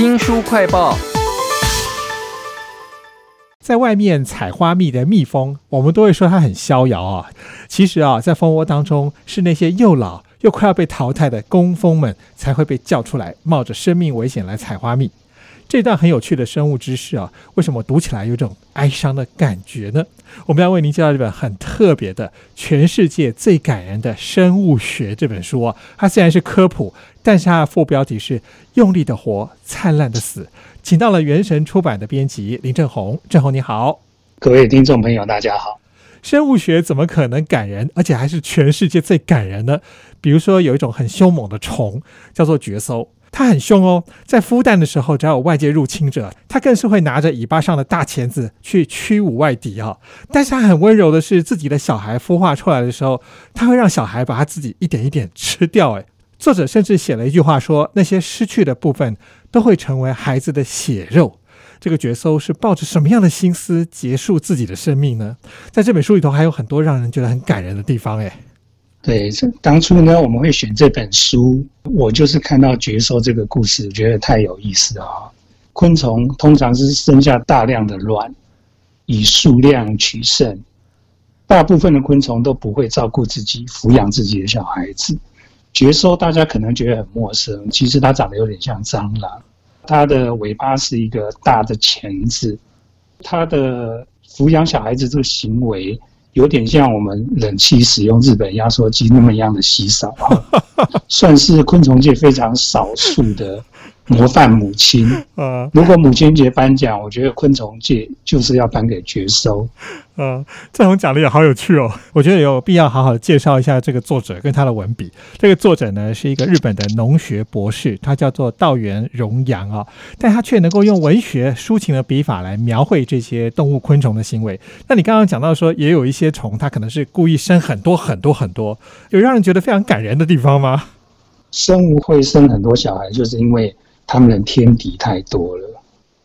新书快报。在外面采花蜜的蜜蜂，我们都会说它很逍遥啊。其实啊，在蜂窝当中，是那些又老又快要被淘汰的工蜂们才会被叫出来，冒着生命危险来采花蜜。这段很有趣的生物知识啊，为什么读起来有种哀伤的感觉呢？我们要为您介绍这本很特别的、全世界最感人的生物学这本书啊。它虽然是科普，但是它的副标题是“用力的活，灿烂的死”。请到了元神出版的编辑林正宏，正宏你好，各位听众朋友大家好。生物学怎么可能感人，而且还是全世界最感人呢？比如说有一种很凶猛的虫，叫做绝搜。它很凶哦，在孵蛋的时候，只要有外界入侵者，它更是会拿着尾巴上的大钳子去驱舞外敌啊。但是它很温柔的是，自己的小孩孵化出来的时候，它会让小孩把它自己一点一点吃掉。诶，作者甚至写了一句话说，那些失去的部分都会成为孩子的血肉。这个角色是抱着什么样的心思结束自己的生命呢？在这本书里头还有很多让人觉得很感人的地方。诶。对，当初呢，我们会选这本书，我就是看到绝收这个故事，觉得太有意思了啊。昆虫通常是生下大量的卵，以数量取胜。大部分的昆虫都不会照顾自己，抚养自己的小孩子。绝收大家可能觉得很陌生，其实它长得有点像蟑螂，它的尾巴是一个大的钳子，它的抚养小孩子这个行为。有点像我们冷气使用日本压缩机那么样的稀少，算是昆虫界非常少数的。模范母亲，嗯，如果母亲节颁奖，我觉得昆虫界就是要颁给绝收，嗯，这种奖励也好有趣哦。我觉得有必要好好的介绍一下这个作者跟他的文笔。这个作者呢是一个日本的农学博士，他叫做道元荣阳啊，但他却能够用文学抒情的笔法来描绘这些动物昆虫的行为。那你刚刚讲到说，也有一些虫，它可能是故意生很多很多很多，有让人觉得非常感人的地方吗？生物会生很多小孩，就是因为。他们的天敌太多了，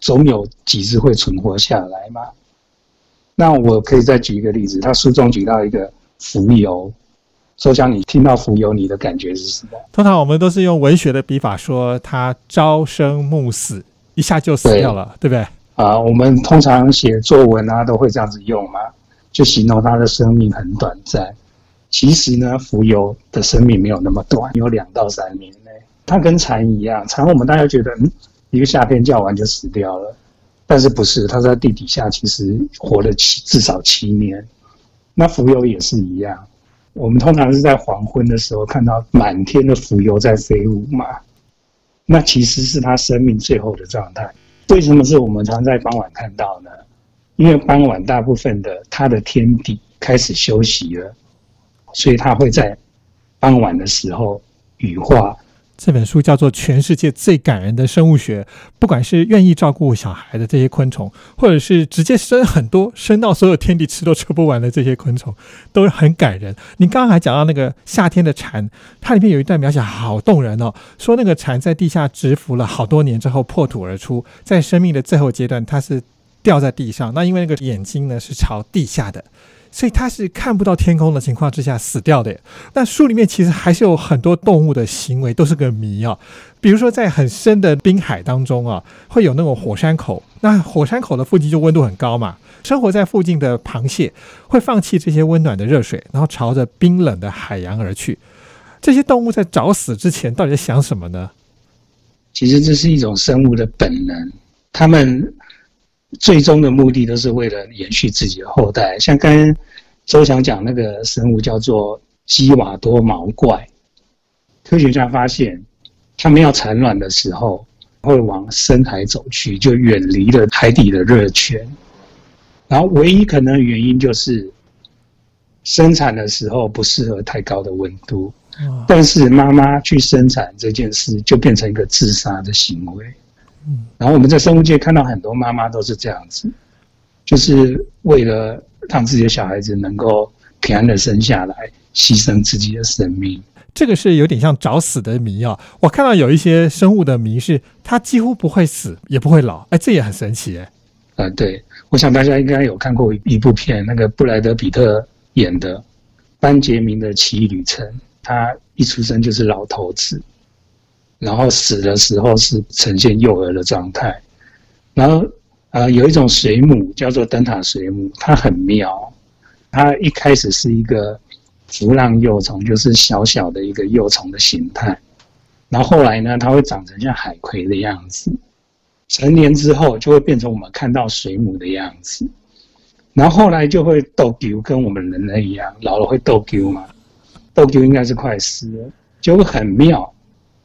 总有几只会存活下来嘛？那我可以再举一个例子，他书中举到一个蜉蝣，周强，你听到蜉蝣，你的感觉是什么？通常我们都是用文学的笔法说，它朝生暮死，一下就死掉了，对不对？啊，我们通常写作文啊，都会这样子用嘛，就形容它的生命很短暂。其实呢，蜉蝣的生命没有那么短，有两到三年。它跟蝉一样，蝉我们大家觉得，嗯，一个夏天叫完就死掉了，但是不是？它在地底下其实活了七至少七年。那蜉蝣也是一样，我们通常是在黄昏的时候看到满天的蜉蝣在飞舞嘛，那其实是它生命最后的状态。为什么是我们常在傍晚看到呢？因为傍晚大部分的它的天敌开始休息了，所以它会在傍晚的时候羽化。这本书叫做《全世界最感人的生物学》，不管是愿意照顾小孩的这些昆虫，或者是直接生很多，生到所有天地吃都吃不完的这些昆虫，都是很感人。你刚刚还讲到那个夏天的蝉，它里面有一段描写好动人哦，说那个蝉在地下蛰伏了好多年之后破土而出，在生命的最后阶段，它是掉在地上，那因为那个眼睛呢是朝地下的。所以它是看不到天空的情况之下死掉的。那书里面其实还是有很多动物的行为都是个谜啊。比如说在很深的滨海当中啊，会有那种火山口。那火山口的附近就温度很高嘛，生活在附近的螃蟹会放弃这些温暖的热水，然后朝着冰冷的海洋而去。这些动物在找死之前到底在想什么呢？其实这是一种生物的本能，它们。最终的目的都是为了延续自己的后代。像刚刚周翔讲那个生物叫做基瓦多毛怪，科学家发现，它们要产卵的时候会往深海走去，就远离了海底的热泉。然后唯一可能的原因就是生产的时候不适合太高的温度。但是妈妈去生产这件事就变成一个自杀的行为。然后我们在生物界看到很多妈妈都是这样子，就是为了让自己的小孩子能够平安的生下来，牺牲自己的生命。这个是有点像找死的迷啊！我看到有一些生物的迷是它几乎不会死，也不会老，哎，这也很神奇哎。啊，对，我想大家应该有看过一部片，那个布莱德比特演的《班杰明的奇异旅程》，他一出生就是老头子。然后死的时候是呈现幼儿的状态。然后呃，有一种水母叫做灯塔水母，它很妙，它一开始是一个浮浪幼虫，就是小小的一个幼虫的形态。然后后来呢，它会长成像海葵的样子，成年之后就会变成我们看到水母的样子。然后后来就会斗丢，跟我们人类一样，老了会斗丢嘛？斗丢应该是快死了，就会很妙。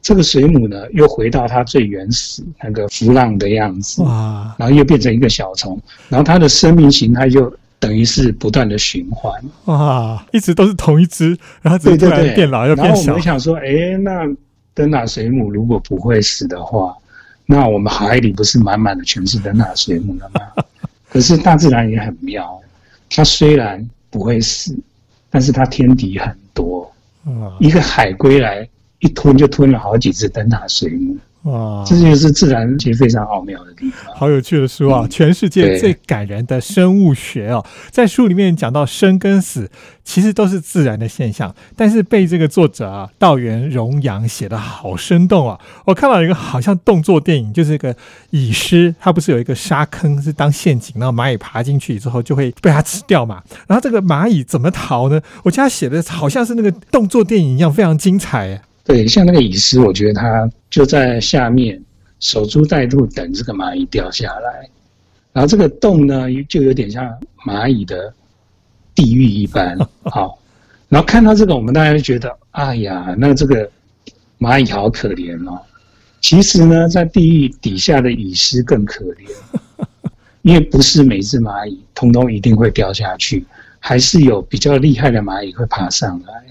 这个水母呢，又回到它最原始那个浮浪的样子，哇！然后又变成一个小虫，然后它的生命形态就等于是不断的循环，哇！一直都是同一只，然后突然变老又变小。然后我们想说，哎，那灯塔水母如果不会死的话，那我们海里不是满满的全是灯塔水母了吗？可是大自然也很妙，它虽然不会死，但是它天敌很多，一个海龟来。一吞就吞了好几只灯塔水母，哇！这就是自然界非常奥妙的地方。好有趣的书啊！全世界最感人的生物学哦，在书里面讲到生跟死，其实都是自然的现象，但是被这个作者啊道元荣阳写的好生动啊！我看到一个好像动作电影，就是一个蚁狮，它不是有一个沙坑是当陷阱，然后蚂蚁爬进去之后就会被它吃掉嘛？然后这个蚂蚁怎么逃呢？我觉得他写的好像是那个动作电影一样，非常精彩。对，像那个蚁狮，我觉得它就在下面守株待兔，等这个蚂蚁掉下来。然后这个洞呢，就有点像蚂蚁的地狱一般。好，然后看到这个，我们大家就觉得，哎呀，那这个蚂蚁好可怜哦。其实呢，在地狱底下的蚁狮更可怜，因为不是每只蚂蚁通通一定会掉下去，还是有比较厉害的蚂蚁会爬上来。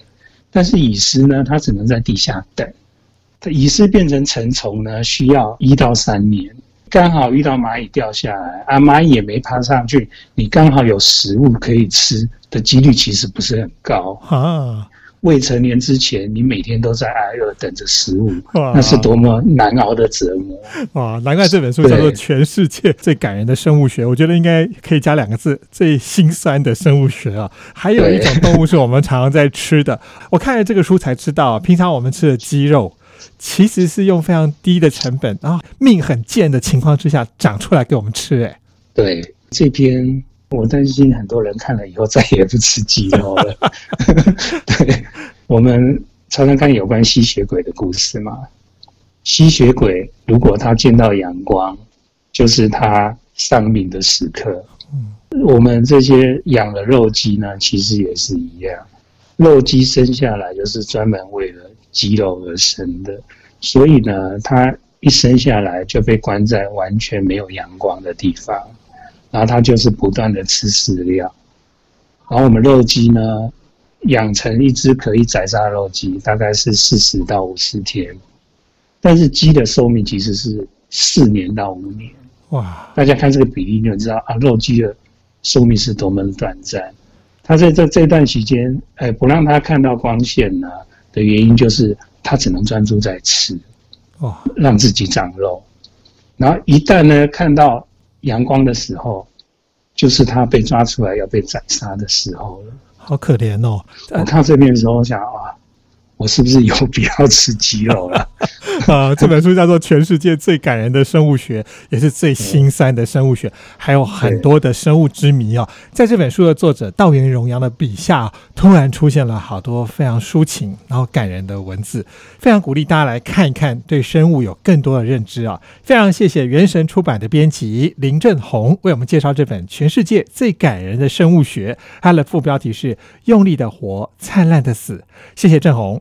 但是蚁狮呢，它只能在地下等。它蚁狮变成成虫呢，需要一到三年。刚好遇到蚂蚁掉下来，啊，蚂蚁也没爬上去，你刚好有食物可以吃的几率其实不是很高啊。未成年之前，你每天都在挨饿等着食物，那是多么难熬的折磨啊！难怪这本书叫做《全世界最感人的生物学》，我觉得应该可以加两个字：最心酸的生物学啊！还有一种动物是我们常常在吃的，我看了这个书才知道，平常我们吃的鸡肉其实是用非常低的成本，然后命很贱的情况之下长出来给我们吃。哎，对这篇。我担心很多人看了以后再也不吃鸡肉了。对，我们常常看有关吸血鬼的故事嘛。吸血鬼如果他见到阳光，就是他丧命的时刻。我们这些养了肉鸡呢，其实也是一样。肉鸡生下来就是专门为了鸡肉而生的，所以呢，它一生下来就被关在完全没有阳光的地方。然后它就是不断的吃饲料，然后我们肉鸡呢，养成一只可以宰杀肉鸡，大概是四十到五十天，但是鸡的寿命其实是四年到五年。哇！大家看这个比例就知道啊，肉鸡的寿命是多么的短暂。它在这这段期间，哎，不让它看到光线呢的原因，就是它只能专注在吃，哦，让自己长肉。然后一旦呢看到。阳光的时候，就是他被抓出来要被斩杀的时候了。好可怜哦！我看这边的时候，想啊。我是不是有必要吃鸡肉了？啊，这本书叫做《全世界最感人的生物学》，也是最心酸的生物学，还有很多的生物之谜啊！在这本书的作者道元荣阳的笔下，突然出现了好多非常抒情然后感人的文字，非常鼓励大家来看一看，对生物有更多的认知啊！非常谢谢原神出版的编辑林正宏为我们介绍这本《全世界最感人的生物学》，它的副标题是“用力的活，灿烂的死”。谢谢正宏。